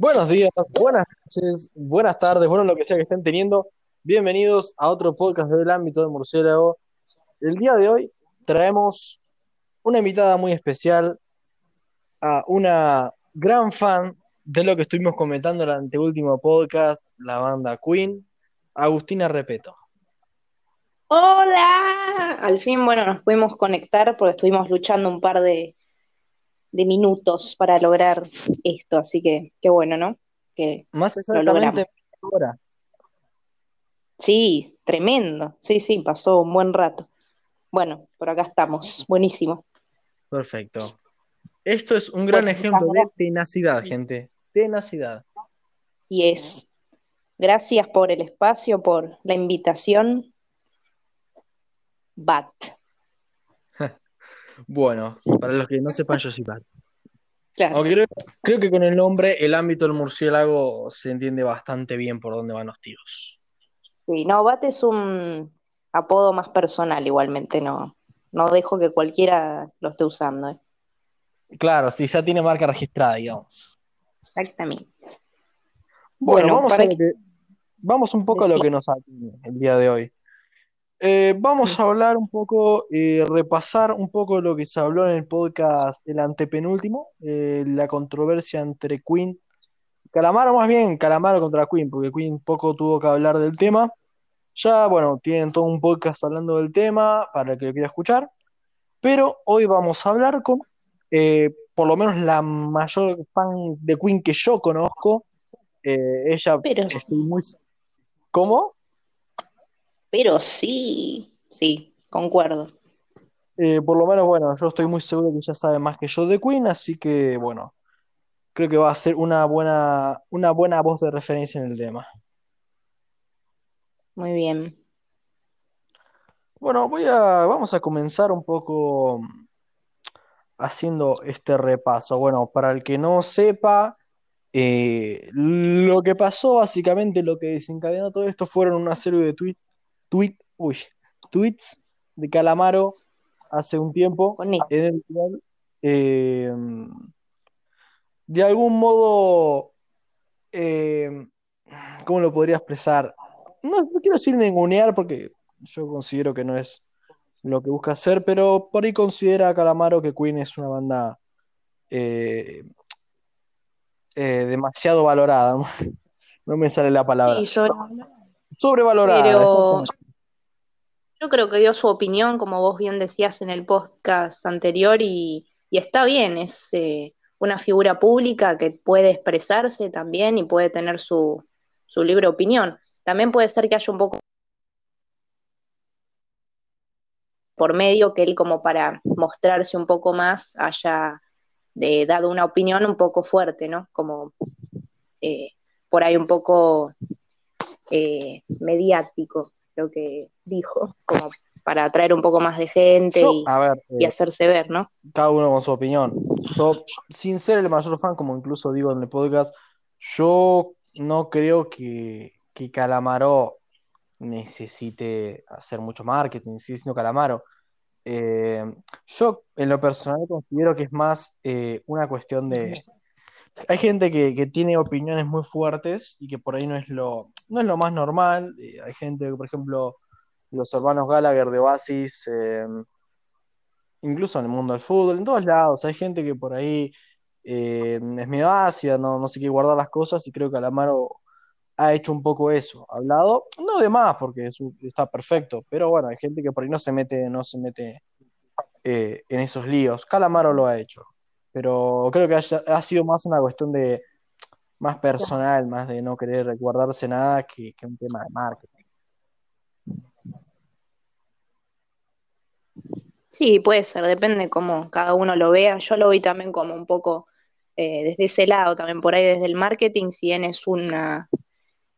Buenos días, buenas noches, buenas tardes, bueno, lo que sea que estén teniendo. Bienvenidos a otro podcast del ámbito del murciélago. El día de hoy traemos una invitada muy especial, a una gran fan de lo que estuvimos comentando en el anteúltimo podcast, la banda Queen, Agustina Repeto. Hola, al fin, bueno, nos pudimos conectar porque estuvimos luchando un par de, de minutos para lograr esto, así que qué bueno, ¿no? Que Más lo exactamente ahora. Sí, tremendo. Sí, sí, pasó un buen rato. Bueno, por acá estamos. Buenísimo. Perfecto. Esto es un gran Bueno, ejemplo de tenacidad, gente. Tenacidad. sí es. Gracias por el espacio, por la invitación. Bat. Bueno, para los que no sepan, yo soy Pat. Claro. Creo, creo que con el nombre, el ámbito del murciélago se entiende bastante bien por dónde van los tiros. Sí, no, Bat es un apodo más personal igualmente, no, no dejo que cualquiera lo esté usando, ¿eh? Claro, sí, ya tiene marca registrada, digamos. Exactamente. Bueno, Bueno, vamos a que vamos un poco a lo que nos atañe el día de hoy. Eh, vamos a hablar un poco, eh, repasar un poco lo que se habló en el podcast, el antepenúltimo, eh, la controversia entre Queen, Calamaro más bien, Calamaro contra Queen, porque Queen poco tuvo que hablar del tema. Ya, bueno, tienen todo un podcast hablando del tema para el que lo quiera escuchar, pero hoy vamos a hablar con, eh, por lo menos la mayor fan de Queen que yo conozco. Ella, pero, estoy muy... ¿Cómo? Pero sí, sí, concuerdo. Eh, por lo menos, bueno, yo estoy muy seguro que ella sabe más que yo de Queen, así que, bueno, creo que va a ser una buena, una buena voz de referencia en el tema. Muy bien. Bueno, voy a, vamos a comenzar un poco haciendo este repaso. Bueno, para el que no sepa, eh, lo que pasó, básicamente, lo que desencadenó todo esto fueron una serie de tweets, tweet, uy, tweets de Calamaro hace un tiempo, en el cual, eh, de algún modo, eh, ¿cómo lo podría expresar? No, no quiero decir ningunear porque yo considero que no es lo que busca hacer, pero por ahí considera Calamaro que Queen es una banda eh, eh, demasiado valorada. No me sale la palabra. Sí, sobre- Sobrevalorada, pero yo creo que dio su opinión, como vos bien decías en el podcast anterior, y, y está bien, es eh, una figura pública que puede expresarse también y puede tener su, su libre opinión. También puede ser que haya un poco por medio que él como para mostrarse un poco más haya eh, dado una opinión un poco fuerte, ¿no? Como eh, por ahí un poco eh, mediático lo que dijo, como para atraer un poco más de gente Yo, y, a ver, y eh, hacerse ver, ¿no? cada uno con su opinión. Yo, sin ser el mayor fan, como incluso digo en el podcast, yo no creo que, que Calamaro necesite hacer mucho marketing, sigue siendo Calamaro. Eh, yo, en lo personal, considero que es más eh, una cuestión de. Hay gente que, que tiene opiniones muy fuertes y que por ahí no es lo, no es lo más normal. Eh, hay gente, por ejemplo, los hermanos Gallagher de Oasis. eh, incluso en el mundo del fútbol, en todos lados, hay gente que por ahí eh, es medio ácida, no, no sé qué guardar las cosas y creo que Alamaro ha hecho un poco eso, ha hablado, no de más porque está perfecto, pero bueno, hay gente que por ahí no se mete, no se mete eh, en esos líos, Calamaro lo ha hecho, pero creo que ha sido más una cuestión de más personal, más de no querer guardarse nada que, un tema de marketing. Sí, puede ser, depende cómo cada uno lo vea. Yo lo vi también como un poco eh, desde ese lado, también por ahí desde el marketing, si bien es una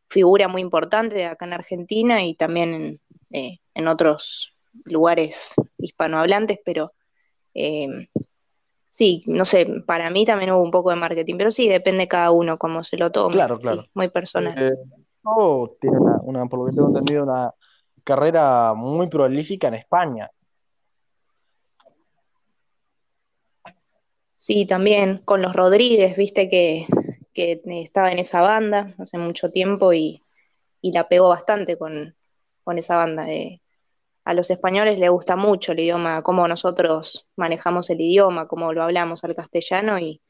figura muy importante acá en Argentina y también en, eh, otros lugares hispanohablantes, pero eh, sí, no sé, para mí también hubo un poco de marketing, pero sí, depende cada uno cómo se lo tome, Claro, claro. sí, muy personal. Eh, tiene una, una, por lo que tengo entendido, una carrera muy prolífica en España. Sí, también con los Rodríguez, viste que, que estaba en esa banda hace mucho tiempo y, la pegó bastante con, esa banda. Eh, a los españoles les gusta mucho el idioma, cómo nosotros manejamos el idioma, cómo lo hablamos al castellano y,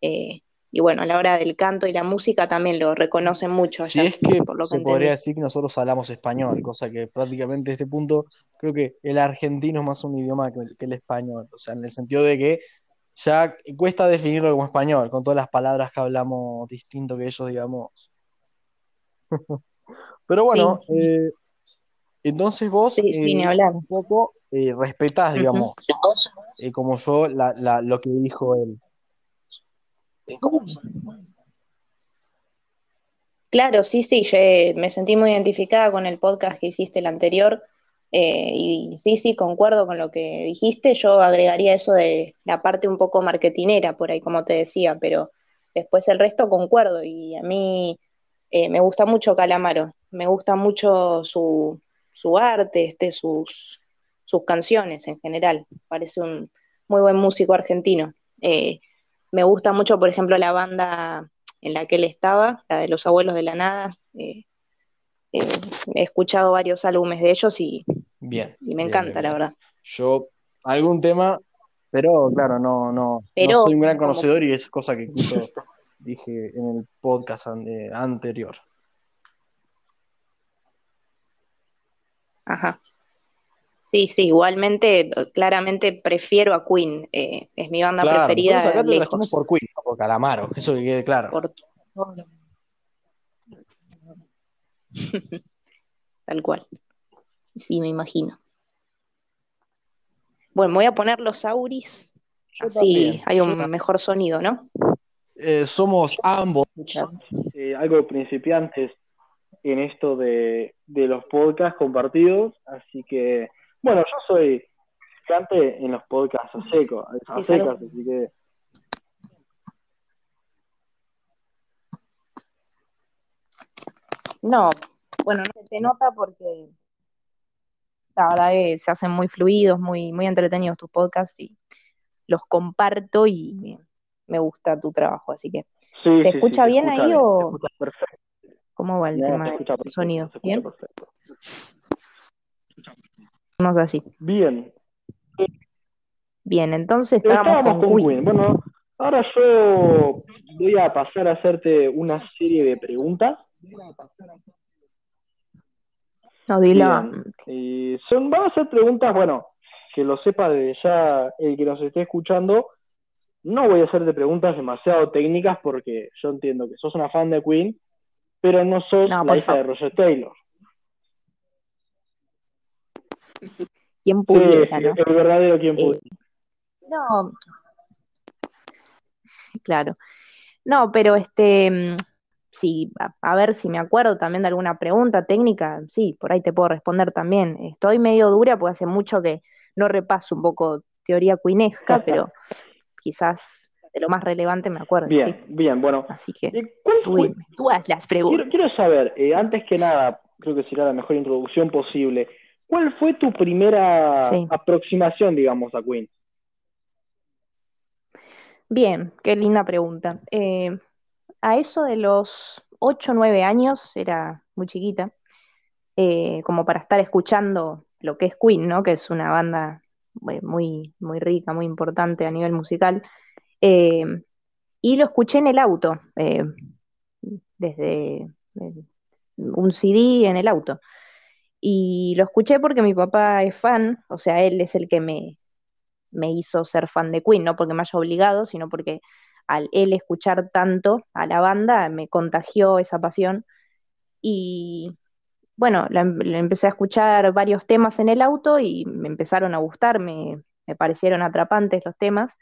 eh, y bueno, a la hora del canto y la música también lo reconocen mucho. si es que, se podría decir que nosotros hablamos español, cosa que prácticamente a este punto creo que el argentino es más un idioma que el, español, o sea, en el sentido de que ya cuesta definirlo como español, con todas las palabras que hablamos distinto que ellos, digamos. Pero bueno, eh, entonces vos sí, eh, un poco eh, respetás, digamos, eh, como yo, lo que dijo él. Claro, sí, sí, yo me sentí muy identificada con el podcast que hiciste el anterior y sí, sí, concuerdo con lo que dijiste. Yo agregaría eso de la parte un poco marketinera por ahí, como te decía, pero después el resto concuerdo y a mí me gusta mucho Calamaro, me gusta mucho su, su arte, este, sus, sus canciones en general. Parece un muy buen músico argentino. Eh, me gusta mucho, por ejemplo, la banda en la que él estaba, la de Los Abuelos de la Nada. Eh, eh, he escuchado varios álbumes de ellos y, bien, y me encanta, la verdad. Yo, algún tema, pero claro, no, no, no soy un gran conocedor y es cosa que incluso dije en el podcast anterior. Ajá. Sí, sí, igualmente, claramente prefiero a Queen. Eh, es mi banda preferida. Acá te por Queen, no por Calamaro, eso que quede claro. Tal cual. Sí, me imagino. Bueno, voy a poner los Auris. así hay un mejor sonido, ¿no? Eh, somos ambos eh, algo principiantes en esto de, los podcasts compartidos, así que, bueno, yo soy cante en los podcasts a seco, a secas, así que... No, bueno, no se nota porque la verdad es, se hacen muy fluidos, muy, muy entretenidos tus podcasts y los comparto y me gusta tu trabajo, así que ¿se escucha bien ahí o...? perfecto. ¿Cómo va el tema del sonido? ¿Bien? Vamos así. Bien. Bien, entonces estábamos, con, Queen. Bueno, ahora yo voy a pasar a hacerte una serie de preguntas. Adelante. son, van a ser preguntas, bueno, que lo sepa de ya el que nos esté escuchando. No voy a hacerte preguntas demasiado técnicas porque yo entiendo que sos una fan de Queen pero no sos la hija de Roger Taylor. ¿Quién pudiera, ¿no? El verdadero quien eh, pudiera. no. Claro. No, pero este, mm, sí, a, ver si me acuerdo también de alguna pregunta técnica, sí, por ahí te puedo responder también. Estoy medio dura porque hace mucho que no repaso un poco teoría cuinesca, pero quizás de lo más relevante me acuerdo. Bien, bien, bueno. Así que tú, haz las preguntas. Quiero, saber, eh, antes que nada, creo que será la mejor introducción posible, ¿cuál fue tu primera aproximación, digamos, a Queen? Bien, qué linda pregunta. Eh, a eso de los 8 o 9 años, era muy chiquita, eh, como para estar escuchando lo que es Queen, ¿no? Que es una banda muy, muy rica, muy importante a nivel musical. Eh, y lo escuché en el auto, eh, desde un CD en el auto. Y lo escuché porque mi papá es fan, o sea, él es el que me, me hizo ser fan de Queen, no porque me haya obligado, sino porque al él escuchar tanto a la banda me contagió esa pasión. Y bueno, le empecé a escuchar varios temas en el auto y me empezaron a gustar, me, me parecieron atrapantes los temas.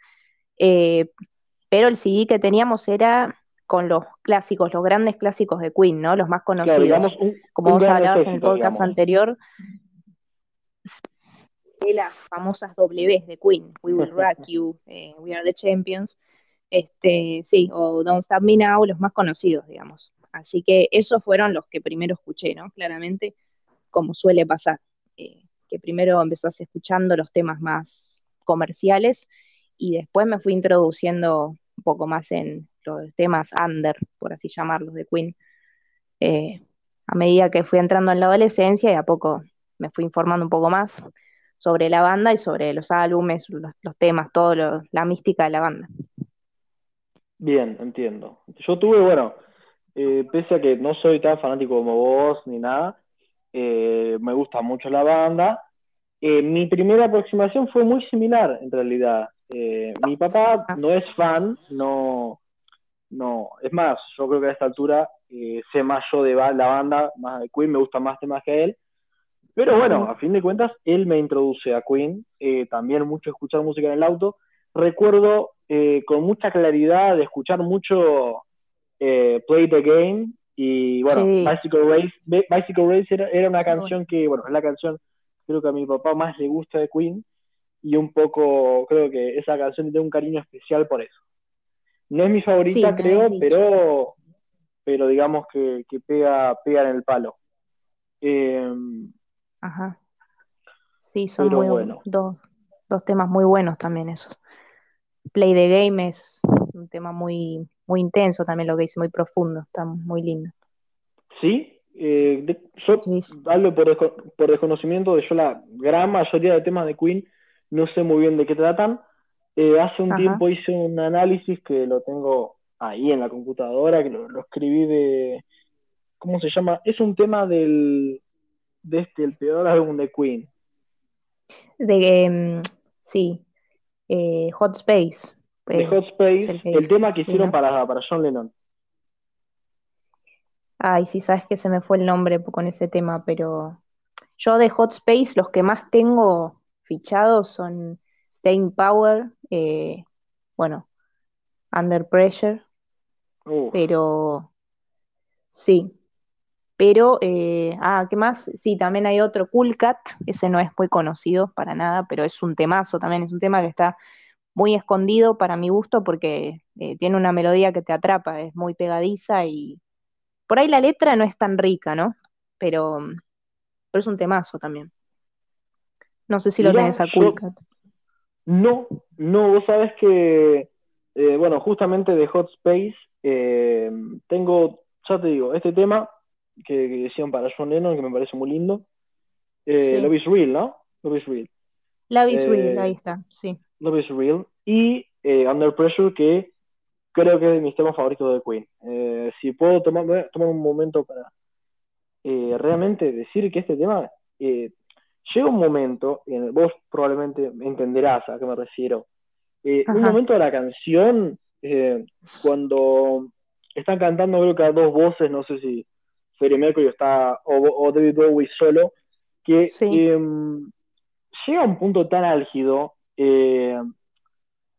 Eh, pero el CD que teníamos era con los clásicos, los grandes clásicos de Queen, ¿no? Los más conocidos. Como vos hablabas en el podcast anterior, de las famosas W de Queen, We Will Rock You, eh, We Are the Champions, este, sí, o Don't Stop Me Now, los más conocidos, digamos. Así que esos fueron los que primero escuché, ¿no? Claramente, como suele pasar, eh, que primero empezás escuchando los temas más comerciales y después me fui introduciendo un poco más en los temas under, por así llamarlos, de Queen. Eh, a medida que fui entrando en la adolescencia y a poco me fui informando un poco más sobre la banda y sobre los álbumes, los, temas, todo la mística de la banda. Bien, entiendo. Yo tuve, bueno, eh, pese a que no soy tan fanático como vos ni nada, eh, me gusta mucho la banda. Mi primera aproximación fue muy similar, en realidad. Mi papá no es fan, no, no, es más, yo creo que a esta altura sé más yo de la banda, más de Queen, me gusta más temas que él. Pero bueno, a fin de cuentas, él me introduce a Queen, también mucho escuchar música en el auto. Recuerdo con mucha claridad de escuchar mucho eh, Play the Game y bueno, Bicycle Race, Bicycle Race era, una canción que, bueno, es la canción creo que a mi papá más le gusta de Queen y un poco creo que esa canción tiene un cariño especial por eso. No es mi favorita, creo, pero pero digamos que, pega, pega en el palo. Em, Ajá. Sí, son muy. Dos, dos temas muy buenos también esos. Play the Game es un tema muy, muy intenso también lo que dice, muy profundo, está muy lindo. Sí, eh, yo hablo por, desconocimiento de yo la gran mayoría de temas de Queen no sé muy bien de qué tratan. Eh, hace un tiempo hice un análisis que lo tengo ahí en la computadora, que lo, escribí de, ¿cómo se llama? Es un tema del, de este, el peor álbum de Queen. De, em, sí, eh, Hot Space de Hot Space, el, tema que hicieron para, para John Lennon. Ay, sí, sabes que se me fue el nombre con ese tema, pero yo de Hot Space los que más tengo fichados son Staying Power, eh, bueno, Under Pressure, pero sí, pero, eh, ah, ¿qué más? Sí, también hay otro, Cool Cat, ese no es muy conocido para nada, pero es un temazo también, es un tema que está muy escondido para mi gusto porque eh, tiene una melodía que te atrapa, es muy pegadiza y por ahí la letra no es tan rica, ¿no? Pero, pero es un temazo también. No sé si lo tenés a Coolcat. No, no, vos sabes que, eh, bueno, justamente de Hot Space, eh, tengo, ya te digo, este tema que, decían para John Lennon, que me parece muy lindo. Eh, Love is Real, ¿no? Love is Real. Love is Real, ahí está, sí. Love is Real, y eh, Under Pressure, que creo que es de mis temas favoritos de Queen. Eh, si puedo tomar, tomar un momento para eh, realmente decir que este tema llega un momento, vos probablemente entenderás a qué me refiero, un momento de la canción, cuando están cantando creo que a dos voces, no sé si Freddie Mercury está, o, David Bowie solo, que em, llega a un punto tan álgido eh,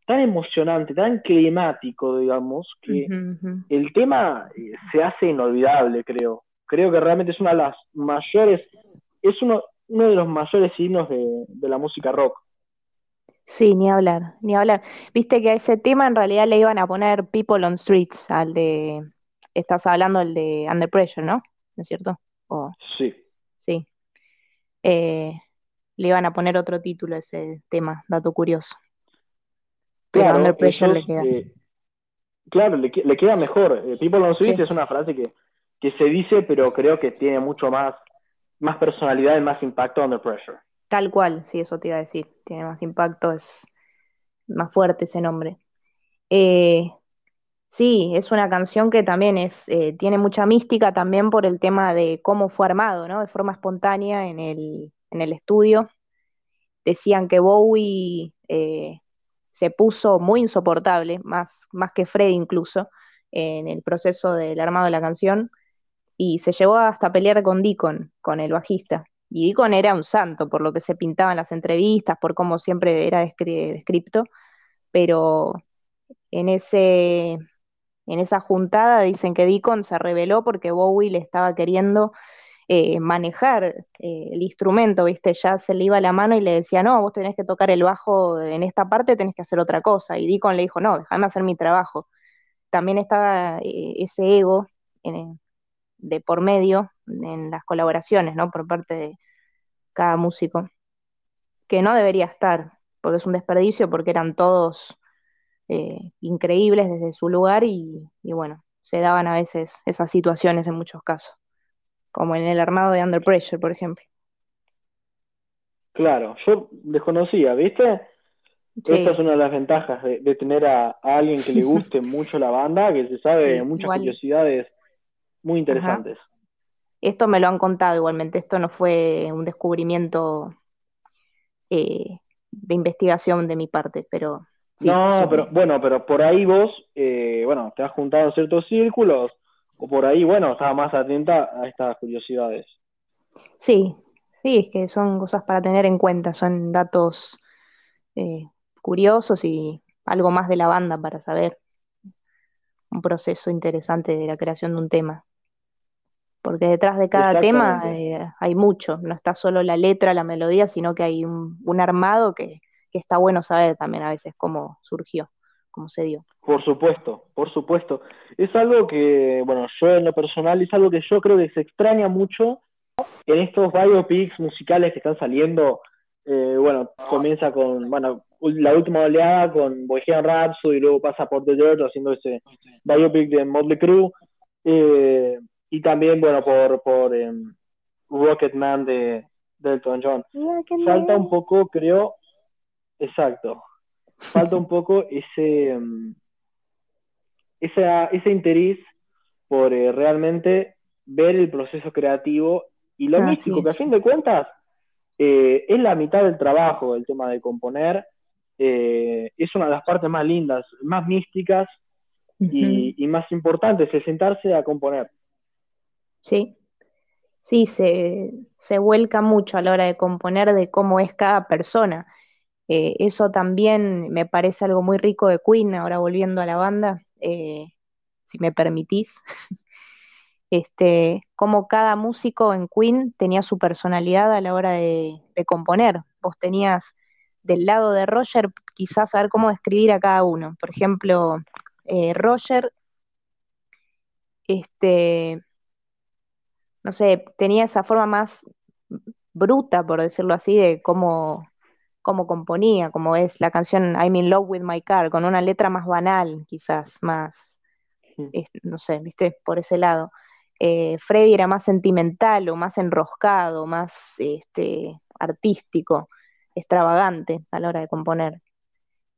tan emocionante, tan climático, digamos, que el tema eh, se hace inolvidable, creo. Creo que realmente es una de las mayores, es uno, uno de los mayores signos de, la música rock. Sí, ni hablar, ni hablar. Viste que a ese tema en realidad le iban a poner People on Streets, al de, estás hablando del de Under Pressure, ¿no? ¿No es cierto? Sí. Sí. Eh, le iban a poner otro título a ese tema, dato curioso. claro, Under Pressure le queda. Eh, claro, le, queda mejor. Eh, People on Switch es una frase que, se dice, pero creo que tiene mucho más, más personalidad y más impacto Under Pressure. Tal cual, sí, eso te iba a decir. Tiene más impacto, es más fuerte ese nombre. Eh, sí, es una canción que también es, tiene mucha mística también por el tema de cómo fue armado, ¿no? De forma espontánea en el, en el estudio, decían que Bowie eh, se puso muy insoportable, más, más que Fred incluso, en el proceso del armado de la canción, y se llevó hasta pelear con Deacon, con el bajista. Y Deacon era un santo, por lo que se pintaba en las entrevistas, por cómo siempre era descripto, pero en, ese, en esa juntada dicen que Deacon se rebeló porque Bowie le estaba queriendo eh, manejar eh, el instrumento, ¿viste? Ya se le iba la mano y le decía, no, vos tenés que tocar el bajo en esta parte, tenés que hacer otra cosa. Y Deacon le dijo, no, déjame hacer mi trabajo. También estaba eh, ese ego de por medio en las colaboraciones, ¿no? Por parte de cada músico, que no debería estar, porque es un desperdicio, porque eran todos eh, increíbles desde su lugar y, bueno, se daban a veces esas situaciones en muchos casos, como en el armado de Under Pressure, por ejemplo. Claro, yo desconocía, ¿viste? Esta es una de las ventajas de, tener a, alguien que le guste mucho la banda, que se sabe muchas curiosidades muy interesantes. Esto me lo han contado igualmente, esto no fue un descubrimiento eh, de investigación de mi parte, pero... no, pero bueno, pero por ahí vos, eh, bueno, te has juntado en ciertos círculos, o por ahí, bueno, estás más atenta a estas curiosidades. Sí, sí, es que son cosas para tener en cuenta, son datos eh, curiosos y algo más de la banda para saber un proceso interesante de la creación de un tema porque detrás de cada tema eh, hay mucho, no está solo la letra, la melodía, sino que hay un, armado que, está bueno saber también a veces cómo surgió, cómo se dio. Por supuesto, por supuesto. Es algo que, bueno, yo en lo personal es algo que yo creo que se extraña mucho en estos biopics musicales que están saliendo. Eh, bueno, comienza con, bueno, la última oleada con Bohemian Rhapsody y luego pasa por The Dirt haciendo ese biopic de Motley Crue. Eh, y también, bueno, por, por eh, Rocketman de, Elton John. Falta un poco, creo, exacto, falta un poco ese, em, ese interés por eh, realmente ver el proceso creativo y lo místico, que a fin de cuentas eh, es la mitad del trabajo, el tema de componer. Eh, es una de las partes más lindas, más místicas y, y, más importantes, es sentarse a componer. Sí, sí, se, se vuelca mucho a la hora de componer de cómo es cada persona. Eh, eso también me parece algo muy rico de Queen, ahora volviendo a la banda, eh, si me permitís. este, cómo cada músico en Queen tenía su personalidad a la hora de, componer. Vos tenías del lado de Roger quizás saber cómo describir a cada uno. Por ejemplo, eh, Roger este, no sé, tenía esa forma más bruta, por decirlo así, de cómo, cómo componía, como es la canción I'm in love with my car, con una letra más banal, quizás, más, no sé, viste, por ese lado. Eh, Freddy era más sentimental o más enroscado, más este, artístico, extravagante a la hora de componer.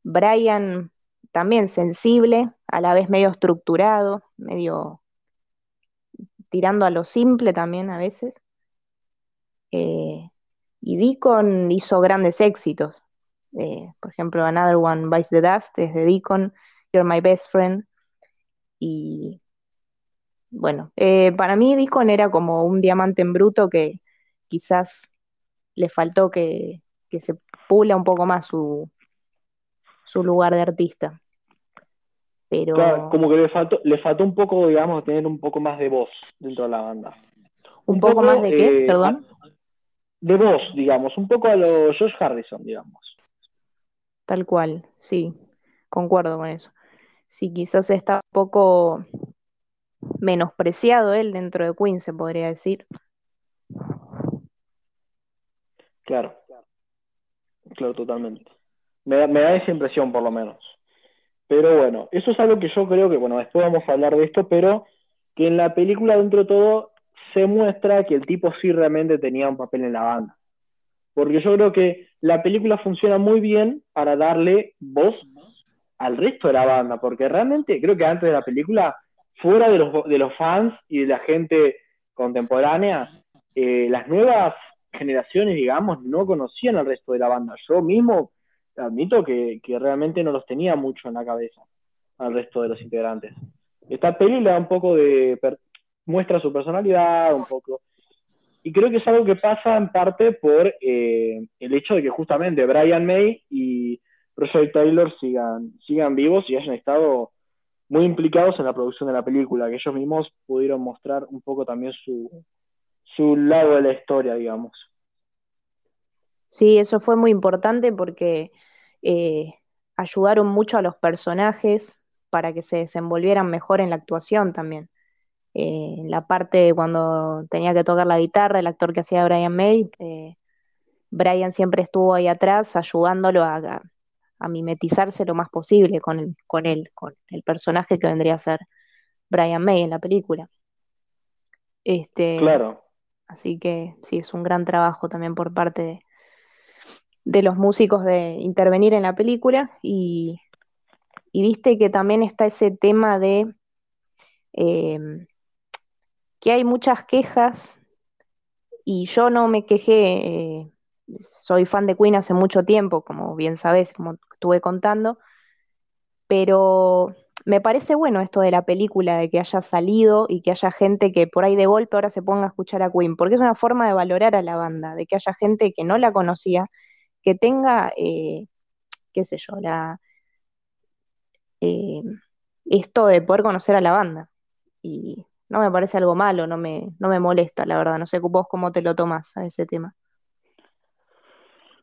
Brian también sensible, a la vez medio estructurado, medio tirando a lo simple también a veces. Eh, y Deacon hizo grandes éxitos. Eh, por ejemplo, Another One Bites the Dust es de Deacon, You're My Best Friend. Y bueno, eh, para mí Deacon era como un diamante en bruto que quizás le faltó que, que se pula un poco más su, su lugar de artista como que le faltó, le faltó un poco, digamos, tener un poco más de voz dentro de la banda. ¿Un, poco, más de qué? Eh, Perdón. De voz, digamos, un poco a lo Josh Harrison, digamos. Tal cual, sí, concuerdo con eso. Sí, quizás está un poco menospreciado él dentro de Queen, se podría decir. Claro, claro, totalmente. Me, me da esa impresión, por lo menos. Pero bueno, eso es algo que yo creo que, bueno, después vamos a hablar de esto, pero que en la película, dentro de todo, se muestra que el tipo sí realmente tenía un papel en la banda. Porque yo creo que la película funciona muy bien para darle voz al resto de la banda, porque realmente creo que antes de la película, fuera de los, de los fans y de la gente contemporánea, eh, las nuevas generaciones, digamos, no conocían al resto de la banda. Yo mismo admito que, realmente no los tenía mucho en la cabeza al resto de los integrantes. Esta peli le da un poco de. muestra su personalidad, un poco. Y creo que es algo que pasa en parte por eh, el hecho de que justamente Brian May y Roger Taylor sigan, sigan vivos y hayan estado muy implicados en la producción de la película, que ellos mismos pudieron mostrar un poco también su, su lado de la historia, digamos. Sí, eso fue muy importante porque eh, ayudaron mucho a los personajes para que se desenvolvieran mejor en la actuación también. Eh, en la parte cuando tenía que tocar la guitarra, el actor que hacía Brian May, eh, Brian siempre estuvo ahí atrás ayudándolo a, a mimetizarse lo más posible con, con él, con el personaje que vendría a ser Brian May en la película. Este, Claro. Así que sí, es un gran trabajo también por parte de, de los músicos de intervenir en la película y, y viste que también está ese tema de eh, que hay muchas quejas y yo no me quejé, eh, soy fan de Queen hace mucho tiempo, como bien sabes, como estuve contando, pero me parece bueno esto de la película, de que haya salido y que haya gente que por ahí de golpe ahora se ponga a escuchar a Queen, porque es una forma de valorar a la banda, de que haya gente que no la conocía, que tenga, eh, qué sé yo, la, eh, esto de poder conocer a la banda. Y no me parece algo malo, no me, no me molesta, la verdad. No sé vos cómo te lo tomas a ese tema.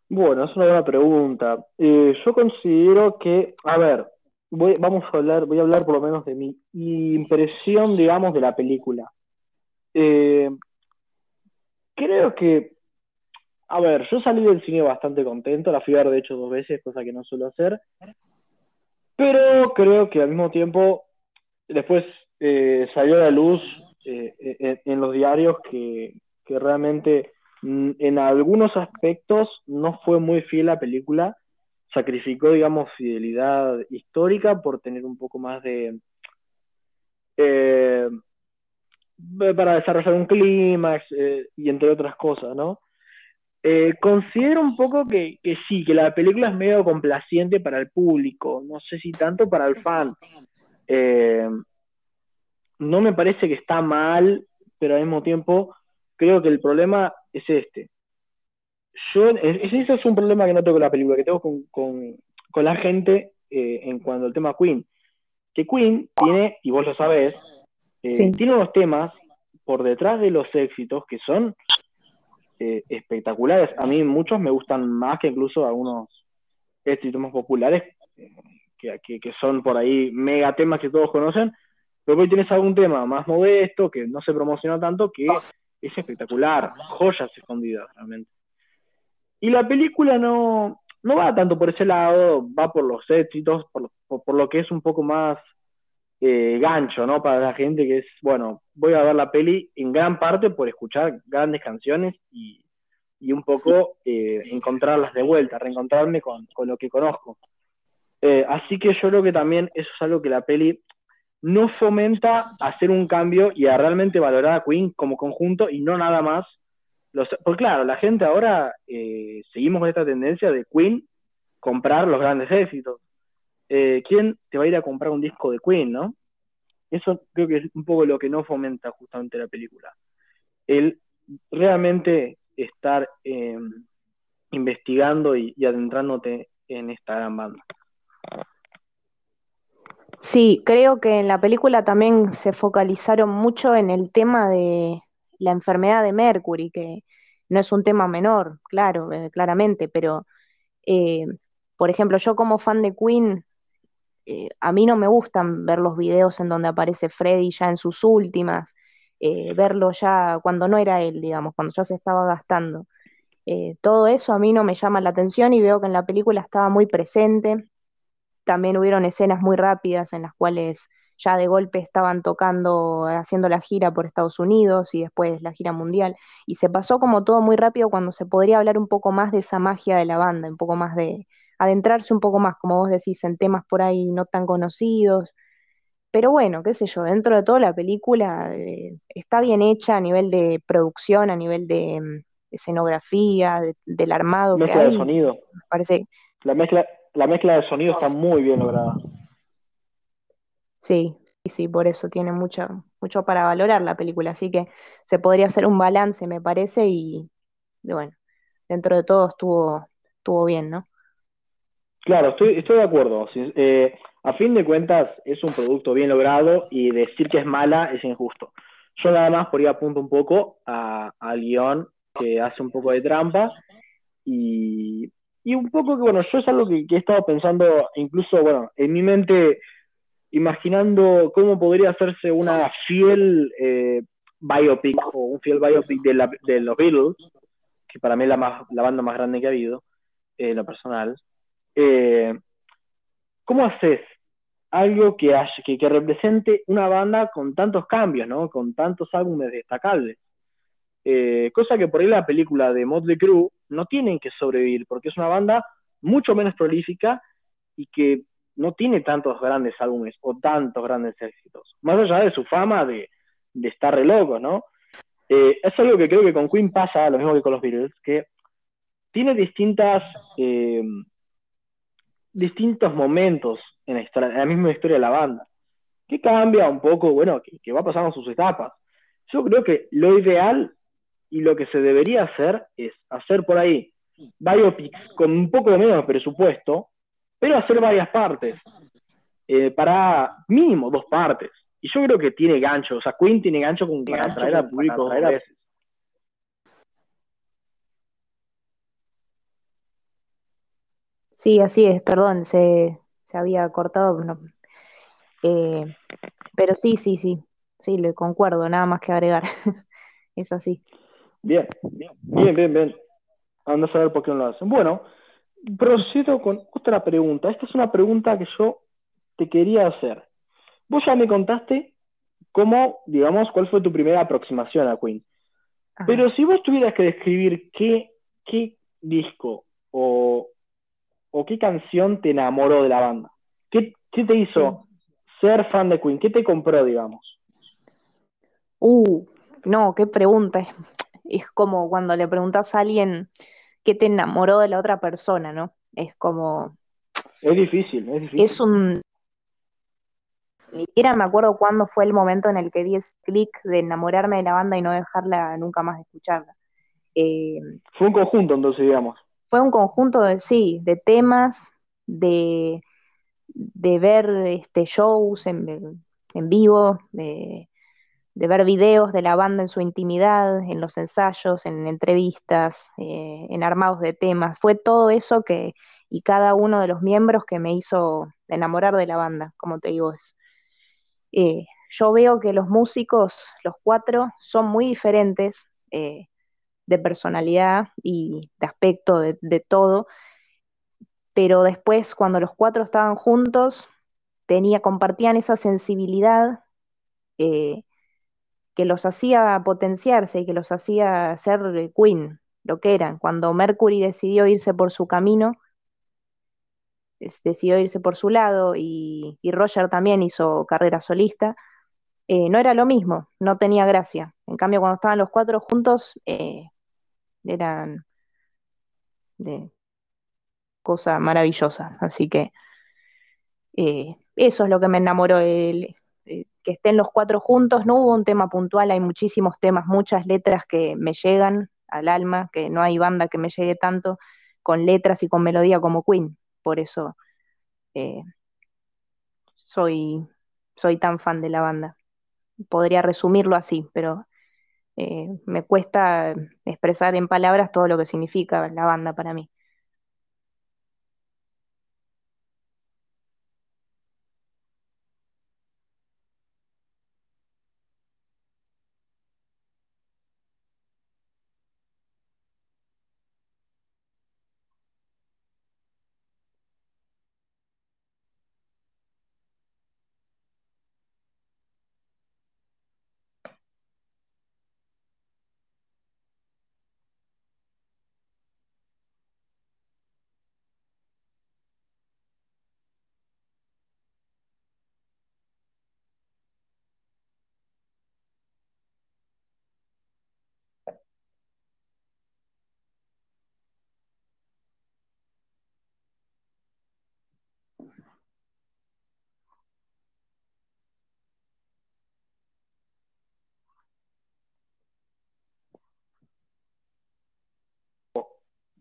Bueno, es una buena pregunta. Eh, yo considero que, a ver, voy, vamos a hablar, voy a hablar por lo menos de mi impresión, digamos, de la película. Creo que, a ver, yo salí del cine bastante contento, la fui a ver de hecho dos veces, cosa que no suelo hacer, pero creo que al mismo tiempo, después eh, salió a la luz eh, en, en los diarios que, que realmente mm, en algunos aspectos no fue muy fiel la película, sacrificó, digamos, fidelidad histórica por tener un poco más de... eh, para desarrollar un clímax eh, y entre otras cosas, ¿no? Eh, considero un poco que, que sí, que la película es medio complaciente para el público, no sé si tanto para el fan. Eh, no me parece que está mal, pero al mismo tiempo creo que el problema es este. Yo, es- ese es un problema que no tengo con la película, que tengo con, con, con la gente eh, en cuanto al tema Queen. Que Queen tiene, y vos lo sabés, eh, Sí. tiene unos temas por detrás de los éxitos que son eh, espectaculares. A mí muchos me gustan más que incluso algunos éxitos más populares, que, que, son por ahí mega temas que todos conocen, pero hoy tienes algún tema más modesto, que no se promociona tanto, que es espectacular, joyas escondidas realmente. Y la película no, no va tanto por ese lado, va por los éxitos, por, por lo que es un poco más eh, gancho, ¿no? Para la gente que es, bueno, voy a ver la peli en gran parte por escuchar grandes canciones y, y un poco eh, encontrarlas de vuelta, reencontrarme con, con lo que conozco. Eh, así que yo creo que también eso es algo que la peli no fomenta hacer un cambio y a realmente valorar a Queen como conjunto y no nada más. Los, porque claro, la gente ahora eh, seguimos con esta tendencia de Queen comprar los grandes éxitos. Eh, ¿Quién te va a ir a comprar un disco de Queen, no? Eso creo que es un poco lo que no fomenta justamente la película. El realmente estar eh, investigando y, y adentrándote en esta gran banda. Sí, creo que en la película también se focalizaron mucho en el tema de la enfermedad de Mercury, que no es un tema menor, claro, eh, claramente, pero eh, por ejemplo, yo como fan de Queen, eh, a mí no me gustan ver los videos en donde aparece Freddie ya en sus últimas, eh, verlo ya cuando no era él, digamos, cuando ya se estaba gastando. Eh, todo eso a mí no me llama la atención y veo que en la película estaba muy presente. También hubieron escenas muy rápidas en las cuales ya de golpe estaban tocando, haciendo la gira por Estados Unidos y después la gira mundial. Y se pasó como todo muy rápido cuando se podría hablar un poco más de esa magia de la banda, un poco más de adentrarse un poco más, como vos decís, en temas por ahí no tan conocidos. Pero bueno, qué sé yo, dentro de todo la película eh, está bien hecha a nivel de producción, a nivel de, mm, escenografía, de- del armado que Mezcla de hay. sonido. Me parece, La mezcla, la mezcla de sonido está muy bien lograda. sí, sí, sí, por eso tiene mucho, mucho para valorar la película. Así que se podría hacer un balance, me parece, y, y bueno, dentro de todo estuvo, estuvo bien, ¿no? Claro, estoy, estoy de acuerdo. Eh, a fin de cuentas, es un producto bien logrado y decir que es mala es injusto. Yo nada más por ir apunto un poco a- al guion que hace un poco de trampa y, y un poco que, bueno, yo es algo que, he estado pensando, incluso, bueno, en mi mente, imaginando cómo podría hacerse una fiel eh, biopic o un fiel biopic de, la- de los Beatles, que para mí es la, más, la banda más grande que ha habido, en lo personal. Eh, ¿cómo haces algo que, que, represente una banda con tantos cambios, ¿no? Con tantos álbumes destacables. Eh, cosa que por ahí la película de Motley Crue no tienen que sobrevivir, porque es una banda mucho menos prolífica y que no tiene tantos grandes álbumes o tantos grandes éxitos. Más allá de su fama de, estar re loco, ¿no? Eh, es algo que creo que con Queen pasa, lo mismo que con los Beatles, que tiene distintas, eh, distintos momentos en la, misma historia de la banda, que cambia un poco, bueno, que, va pasando sus etapas. Yo creo que lo ideal y lo que se debería hacer es hacer por ahí biopics con un poco menos presupuesto, pero hacer varias partes, eh, para mínimo dos partes. Y yo creo que tiene gancho, o sea, Queen tiene gancho con, para atraer al público dos veces. Sí, así es, perdón, se, se había cortado. Eh, pero sí, sí, sí, sí, le concuerdo, nada más que agregar. es así. Bien, bien, bien, bien, bien. A saber por qué no lo hacen. Bueno, procedo con otra pregunta. Esta es una pregunta que yo te quería hacer. Vos ya me contaste cómo, digamos, cuál fue tu primera aproximación a Queen. Pero si vos tuvieras que describir qué, qué disco o, o qué canción te enamoró de la banda? ¿Qué, te hizo ser fan de Queen? ¿Qué te compró, digamos? Uh, no, qué pregunta. Es como cuando le preguntas a alguien qué te enamoró de la otra persona, ¿no? Es como. Es difícil, es difícil. Es un. Ni siquiera me acuerdo cuándo fue el momento en el que di ese clic de enamorarme de la banda y no dejarla nunca más de escucharla. Eh, fue un conjunto, entonces, digamos fue un conjunto de, sí, de temas, de, de ver este, shows en, vivo, de, ver videos de la banda en su intimidad, en los ensayos, en entrevistas, eh, en armados de temas. Fue todo eso que, y cada uno de los miembros que me hizo enamorar de la banda, como te digo. Es, eh, yo veo que los músicos, los cuatro, son muy diferentes. Eh, de personalidad y de aspecto de, todo, pero después cuando los cuatro estaban juntos, tenía, compartían esa sensibilidad eh, que los hacía potenciarse y que los hacía ser Queen, lo que eran. Cuando Mercury decidió irse por su camino, decidió irse por su lado y, Roger también hizo carrera solista, eh, no era lo mismo, no tenía gracia. En cambio, cuando estaban los cuatro juntos, eh, eran de cosa maravillosa. Así que eh, eso es lo que me enamoró, el, eh, que estén los cuatro juntos. No hubo un tema puntual, hay muchísimos temas, muchas letras que me llegan al alma, que no hay banda que me llegue tanto con letras y con melodía como Queen. Por eso eh, soy, soy tan fan de la banda. Podría resumirlo así, pero eh, me cuesta expresar en palabras todo lo que significa la banda para mí.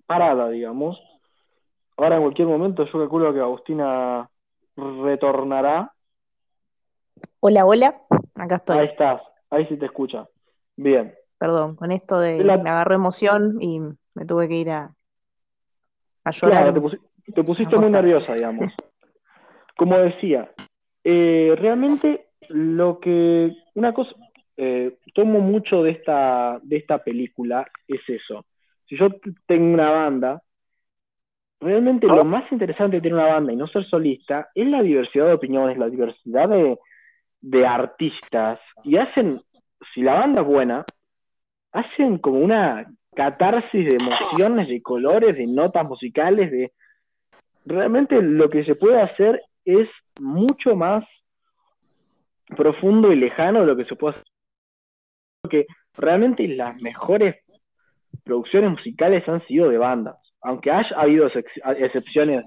Parada, digamos. Ahora en cualquier momento yo calculo que Agustina retornará. Hola, hola, acá estoy. Ahí estás, ahí sí te escucha. Bien. Perdón, con esto de me agarró emoción y me tuve que ir a, a llorar. Claro, te, pusiste muy nerviosa, digamos. Como decía, eh, realmente lo que, una cosa, eh, tomo mucho de esta, de esta película es eso si yo tengo una banda realmente lo más interesante de tener una banda y no ser solista es la diversidad de opiniones, la diversidad de, de artistas. Y hacen, si la banda es buena, hacen como una catarsis de emociones, de colores, de notas musicales, de realmente lo que se puede hacer es mucho más profundo y lejano de lo que se puede hacer. Porque realmente las mejores producciones musicales han sido de bandas. Aunque haya habido excepciones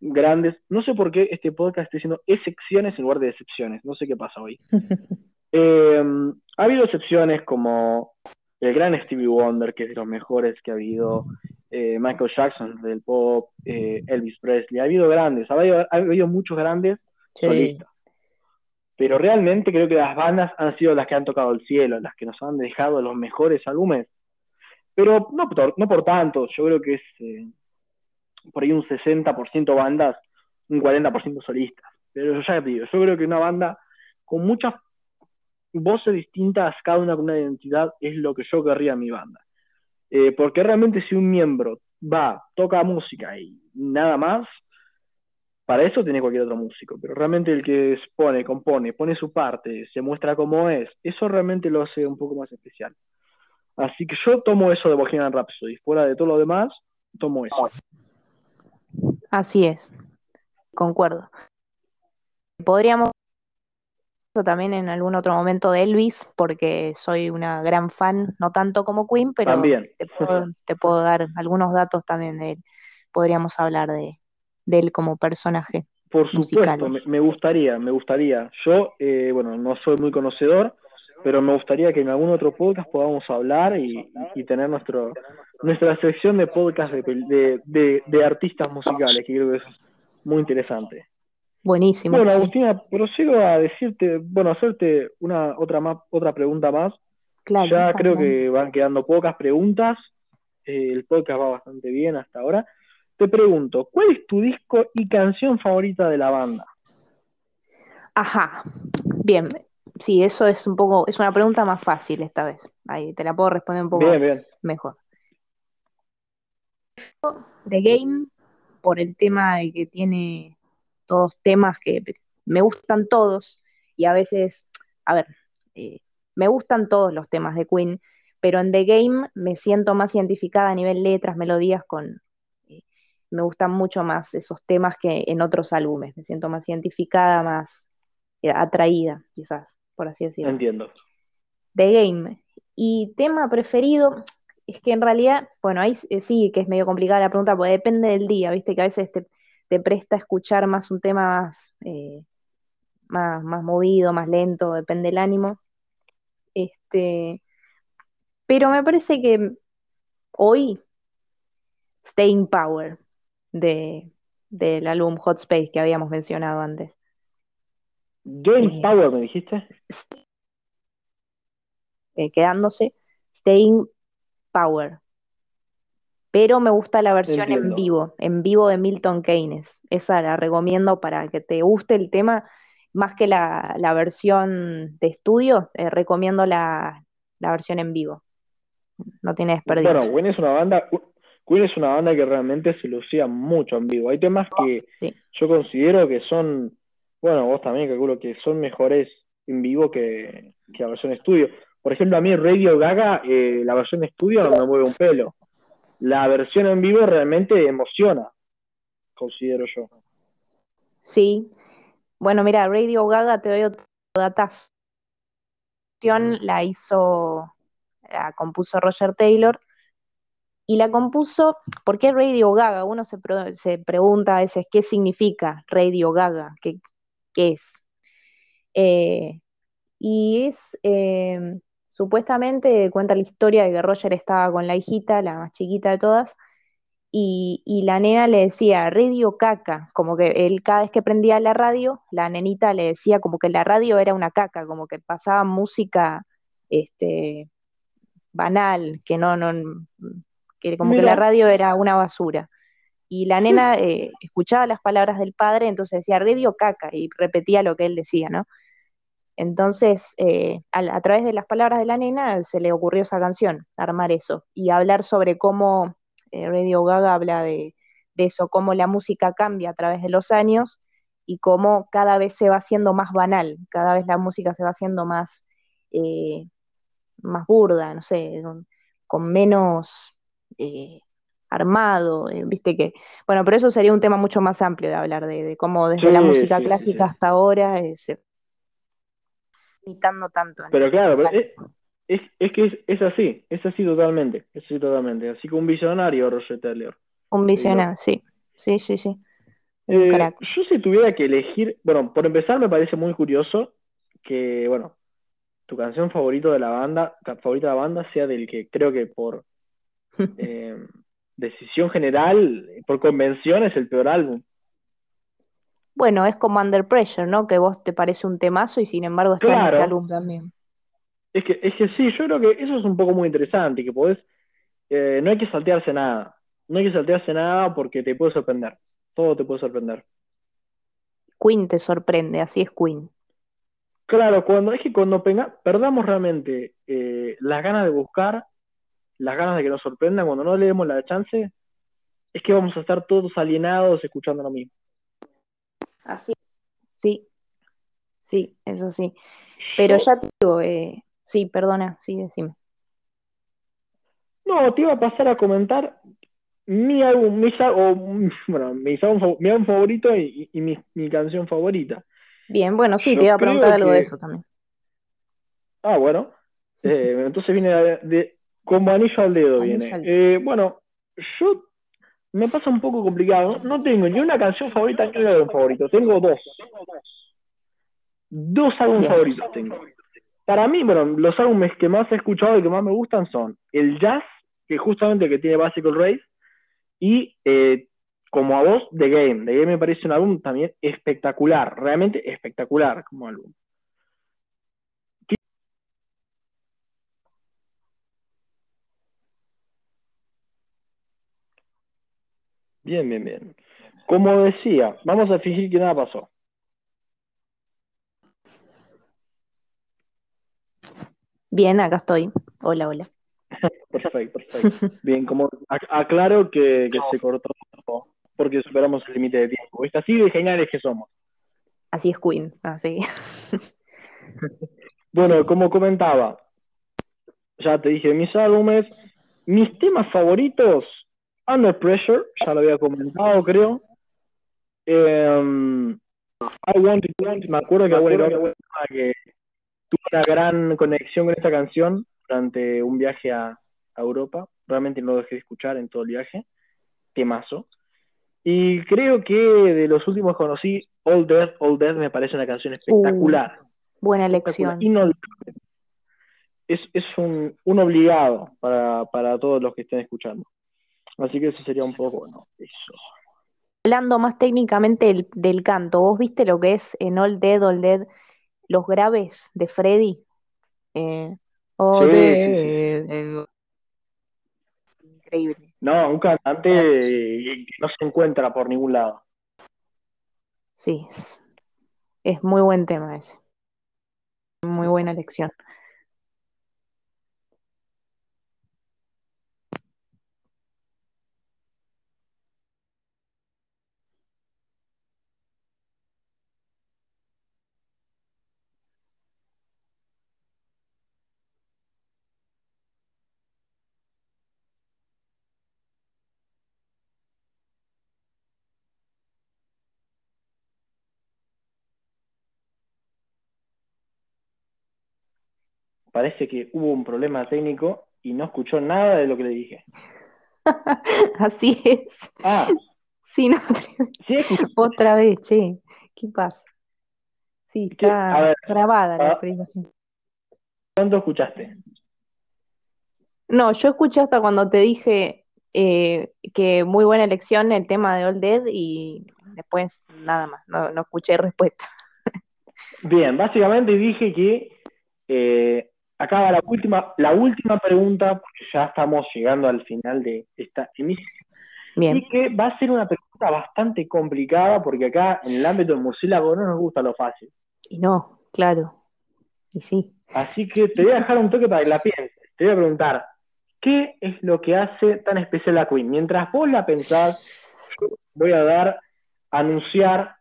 grandes, no sé por qué este podcast está diciendo excepciones en lugar de excepciones, no sé qué pasa hoy. Eh, ha habido excepciones como el gran Stevie Wonder, que es de los mejores que ha habido, eh, Michael Jackson del pop, eh, Elvis Presley, ha habido grandes, ha habido, muchos grandes solistas. Pero realmente creo que las bandas han sido las que han tocado el cielo, las que nos han dejado los mejores álbumes. Pero no por, no por tanto, yo creo que es eh, por ahí un 60% bandas, un 40% solistas. Pero ya digo, yo creo que una banda con muchas voces distintas, cada una con una identidad, es lo que yo querría en mi banda. Eh, porque realmente si un miembro va, toca música y nada más, para eso tiene cualquier otro músico, pero realmente el que expone, compone, pone su parte, se muestra como es, eso realmente lo hace un poco más especial. Así que yo tomo eso de Bohemian Rhapsody, fuera de todo lo demás, tomo eso. Así es, concuerdo. Podríamos también en algún otro momento de Elvis, porque soy una gran fan, no tanto como Queen, pero Te, puedo, dar algunos datos también de él. Podríamos hablar de, de él como personaje. Por supuesto, me, gustaría, me gustaría. Yo, eh, bueno, no soy muy conocedor, pero me gustaría que en algún otro podcast podamos hablar y, tener nuestro nuestra sección de podcast de, de, artistas musicales, que creo que es muy interesante. Buenísimo. Bueno, Agustina, prosigo a decirte, bueno, hacerte una otra más, otra pregunta más. Claro, ya creo que van quedando pocas preguntas. Eh, el podcast va bastante bien hasta ahora. Te pregunto, ¿cuál es tu disco y canción favorita de la banda? Ajá, bien, sí, eso es un poco, es una pregunta más fácil esta vez. Ahí te la puedo responder un poco mejor. The Game, por el tema de que tiene todos temas que me gustan todos, y a veces, a ver, eh, me gustan todos los temas de Queen, pero en The Game me siento más identificada a nivel letras, melodías con, me gustan mucho más esos temas que en otros álbumes. Me siento más identificada, más eh, atraída, quizás, por así decirlo. Entiendo. The Game. Y tema preferido, es que en realidad, bueno, ahí eh, sí que es medio complicada la pregunta, porque depende del día, viste que a veces te, presta a escuchar más un tema eh, más, más, movido, más lento, depende del ánimo. Este, pero me parece que hoy, Staying Power, de, del álbum Hot Space que habíamos mencionado antes. Staying eh, Power, me dijiste. Eh, quedándose Staying Power. Pero me gusta la versión en vivo, en vivo de Milton Keynes. Esa la recomiendo para que te guste el tema. Más que la, versión de estudio, eh, recomiendo la, la, versión en vivo. No tiene desperdicio. Bueno, Gwen es una banda, Queen es una banda que realmente se lucía mucho en vivo. Hay temas que yo considero que son, bueno, vos también calculo que son mejores en vivo que, la versión estudio. Por ejemplo, a mí Radio Gaga, eh, la versión estudio no me mueve un pelo. La versión en vivo realmente emociona, considero yo. Sí. Bueno, mira, Radio Gaga, te doy otro datas. La hizo, la compuso Roger Taylor y la compuso, ¿por qué Radio Gaga? Uno se, pregunta a veces qué significa Radio Gaga, qué, es. Eh, y es, eh, supuestamente cuenta la historia de que Roger estaba con la hijita, la más chiquita de todas, y, la nena le decía Radio Caca, como que él cada vez que prendía la radio, la nenita le decía como que la radio era una caca, como que pasaba música este, banal, que no, no, como que la radio era una basura. Y la nena eh, escuchaba las palabras del padre, entonces decía radio caca y repetía lo que él decía, ¿no? Entonces, eh, a, través de las palabras de la nena se le ocurrió esa canción, armar eso, y hablar sobre cómo eh, Radio Gaga habla de, eso, cómo la música cambia a través de los años y cómo cada vez se va haciendo más banal, cada vez la música se va haciendo más, más burda, no sé, con, menos armado, eh, viste que, bueno, pero eso sería un tema mucho más amplio de hablar, de, cómo desde la música clásica hasta ahora se imitando tanto. Pero claro, es, es, que es, así, es así totalmente, es así totalmente, así que un visionario Roger Taylor. Un visionario, sí, sí, sí, sí. Eh, yo si tuviera que elegir, bueno, por empezar me parece muy curioso que, bueno, tu canción favorito de la banda, favorita de la banda sea del que creo que por eh, decisión general, por convención es el peor álbum. Bueno, es como Under Pressure, ¿no? Que vos te parece un temazo y sin embargo está en ese álbum también. Es que, es que sí, yo creo que eso es un poco muy interesante, que podés, eh, no hay que saltearse nada, no hay que saltearse nada porque te puede sorprender todo te puede sorprender. Queen te sorprende, así es Queen. Claro, cuando es que cuando perdamos realmente eh, las ganas de buscar, las ganas de que nos sorprendan, cuando no le demos la chance, es que vamos a estar todos alienados escuchando lo mismo. Así Sí, sí, eso sí. Pero ya te digo, eh, sí, perdona, sí, decime. No, te iba a pasar a comentar mi álbum, mi, o, bueno, mi, álbum, favorito y, mi, mi, canción favorita. Bien, bueno, sí, te iba a preguntar algo de eso también. Ah, bueno. Eh, entonces viene de, con anillo al dedo viene. Eh, bueno, yo me pasa un poco complicado. No tengo ni una canción favorita ni un álbum favorito. Tengo dos. Dos álbumes favoritos tengo. Para mí, bueno, los álbumes que más he escuchado y que más me gustan son el jazz, que justamente que tiene Basical Race, y eh, como a vos, The Game. The Game me parece un álbum también espectacular, realmente espectacular como álbum. Bien, bien, bien. Como decía, vamos a fingir que nada pasó. Bien, acá estoy. Hola, hola. perfecto, perfecto. Bien, como aclaro que, se cortó porque superamos el límite de tiempo. Así de geniales que somos. Así es Queen, así. bueno, como comentaba, ya te dije mis álbumes, mis temas favoritos, Under Pressure, ya lo había comentado, creo. Em, I Want It, me acuerdo que, bueno, que tuve una gran conexión con esta canción durante un viaje a, Europa. Realmente no lo dejé de escuchar en todo el viaje. Temazo. Y creo que de los últimos que conocí, All Death, All Death me parece una canción espectacular. Uh, buena elección. Es, es un, un obligado para, para, todos los que estén escuchando. Así que eso sería un poco, bueno, eso. Hablando más técnicamente del, del, canto, ¿vos viste lo que es en All Dead, All Dead, los graves de Freddy? Eh, Increíble. No, un cantante que no se encuentra por ningún lado. Sí, es muy buen tema ese. Muy buena elección. Parece que hubo un problema técnico y no escuchó nada de lo que le dije. Así es. Ah. Sí, no, otra vez, che. ¿Qué pasa? Sí, está grabada la explicación. ¿Cuánto escuchaste? No, yo escuché hasta cuando te dije eh, que muy buena elección el tema de Old Dead y después nada más, no, no escuché respuesta. Bien, básicamente dije que eh, acaba la última, la última pregunta, porque ya estamos llegando al final de esta emisión. Bien. Y que va a ser una pregunta bastante complicada, porque acá en el ámbito del murciélago no nos gusta lo fácil. Y no, claro. Y sí. Así que te voy a dejar un toque para que la pienses. Te voy a preguntar, ¿qué es lo que hace tan especial a Queen? Mientras vos la pensás, yo voy a dar, anunciar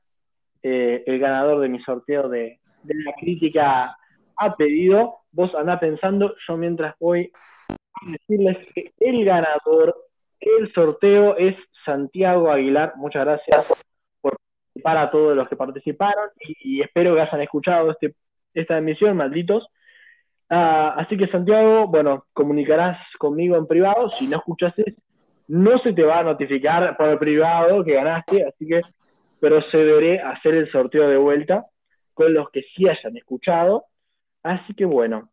eh, el ganador de mi sorteo de, de la crítica a pedido. Vos andá pensando, yo mientras voy a decirles que el ganador el sorteo es Santiago Aguilar. Muchas gracias por participar a todos los que participaron y, espero que hayan escuchado este, esta emisión, malditos. Ah, así que Santiago, bueno, comunicarás conmigo en privado. Si no escuchaste, no se te va a notificar por el privado que ganaste, así que procederé a hacer el sorteo de vuelta con los que sí hayan escuchado. Así que bueno,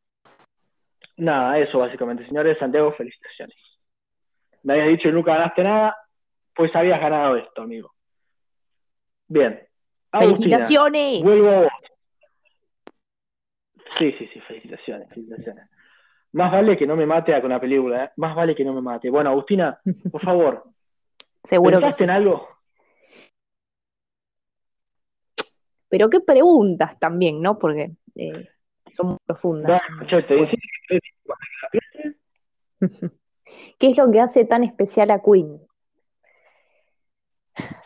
nada, eso básicamente, señores. Santiago, felicitaciones. Me habías dicho que nunca ganaste nada, pues habías ganado esto, amigo. Bien. ¡Felicitaciones! Vuelvo Sí, sí, sí, felicitaciones, felicitaciones. Más vale que no me mate con la película, ¿eh? Más vale que no me mate. Bueno, Agustina, por favor. Seguro que en algo? Pero qué preguntas también, ¿no? Porque eh, son muy profundas. ¿Qué es lo que hace tan especial a Queen?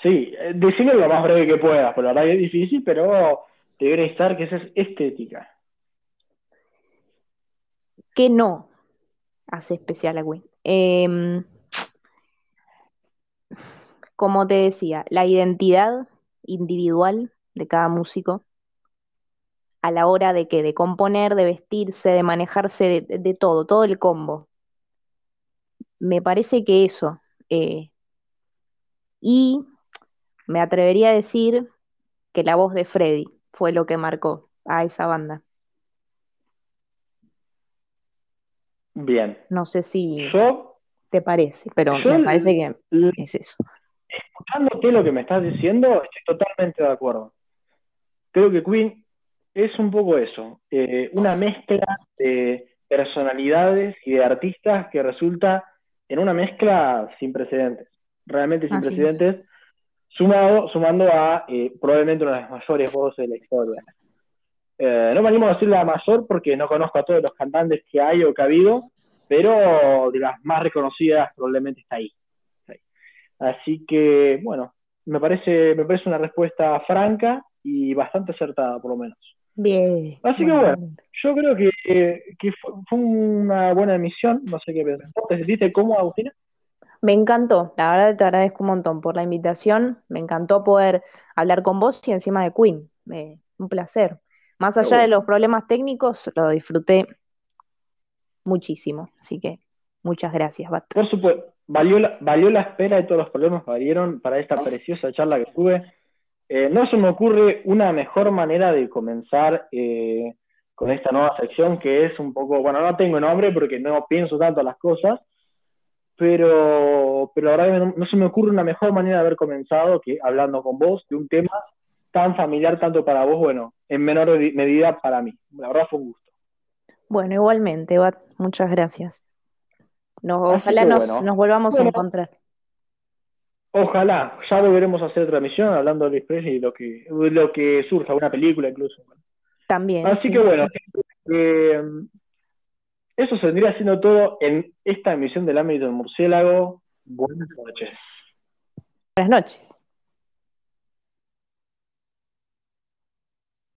Sí, eh, decirlo lo más breve que puedas, por la verdad es difícil, pero debería estar que esa es estética. ¿Qué no hace especial a Queen? Em, como te decía, la identidad individual de cada músico a la hora de que de componer, de vestirse, de manejarse, de, todo, todo el combo. Me parece que eso. Eh, y me atrevería a decir que la voz de Freddy fue lo que marcó a esa banda. Bien. No sé si te parece, pero me parece que es eso. Escuchándote lo que me estás diciendo, estoy totalmente de acuerdo. Creo que Queen es un poco eso, eh, una mezcla de personalidades y de artistas que resulta en una mezcla sin precedentes, realmente sin precedentes, sumado, sumando a eh, probablemente una de las mayores voces de la historia. Eh, no me animo a decir la mayor porque no conozco a todos los cantantes que hay o que ha habido, pero de las más reconocidas probablemente está ahí. Así que, bueno, me parece, me parece una respuesta franca y bastante acertada, por lo menos. Bien. Así que bueno, yo creo que, que fue, una buena emisión, no sé qué pensás. ¿Te sentiste cómodo, Agustina? Me encantó, la verdad te agradezco un montón por la invitación, me encantó poder hablar con vos y encima de Queen, un placer. Más allá de los problemas técnicos, lo disfruté muchísimo. Así que muchas gracias, Bat. Por supuesto, valió la, valió la espera y todos los problemas valieron para esta preciosa charla que tuve. Eh, no se me ocurre una mejor manera de comenzar eh, con esta nueva sección que es un poco, bueno, no tengo nombre porque no pienso tanto las cosas, pero, pero la verdad no, no se me ocurre una mejor manera de haber comenzado que hablando con vos de un tema tan familiar tanto para vos, bueno, en menor medida para mí. La verdad fue un gusto. Bueno, igualmente, Bat, muchas gracias. ojalá nos, volvamos a encontrar. Ojalá, ya volveremos a hacer transmisión hablando de Presley y lo que, lo que surja, una película incluso. También. Así que bueno, eh, eso se vendría siendo todo en esta emisión del ámbito del murciélago. Buenas noches. Buenas noches.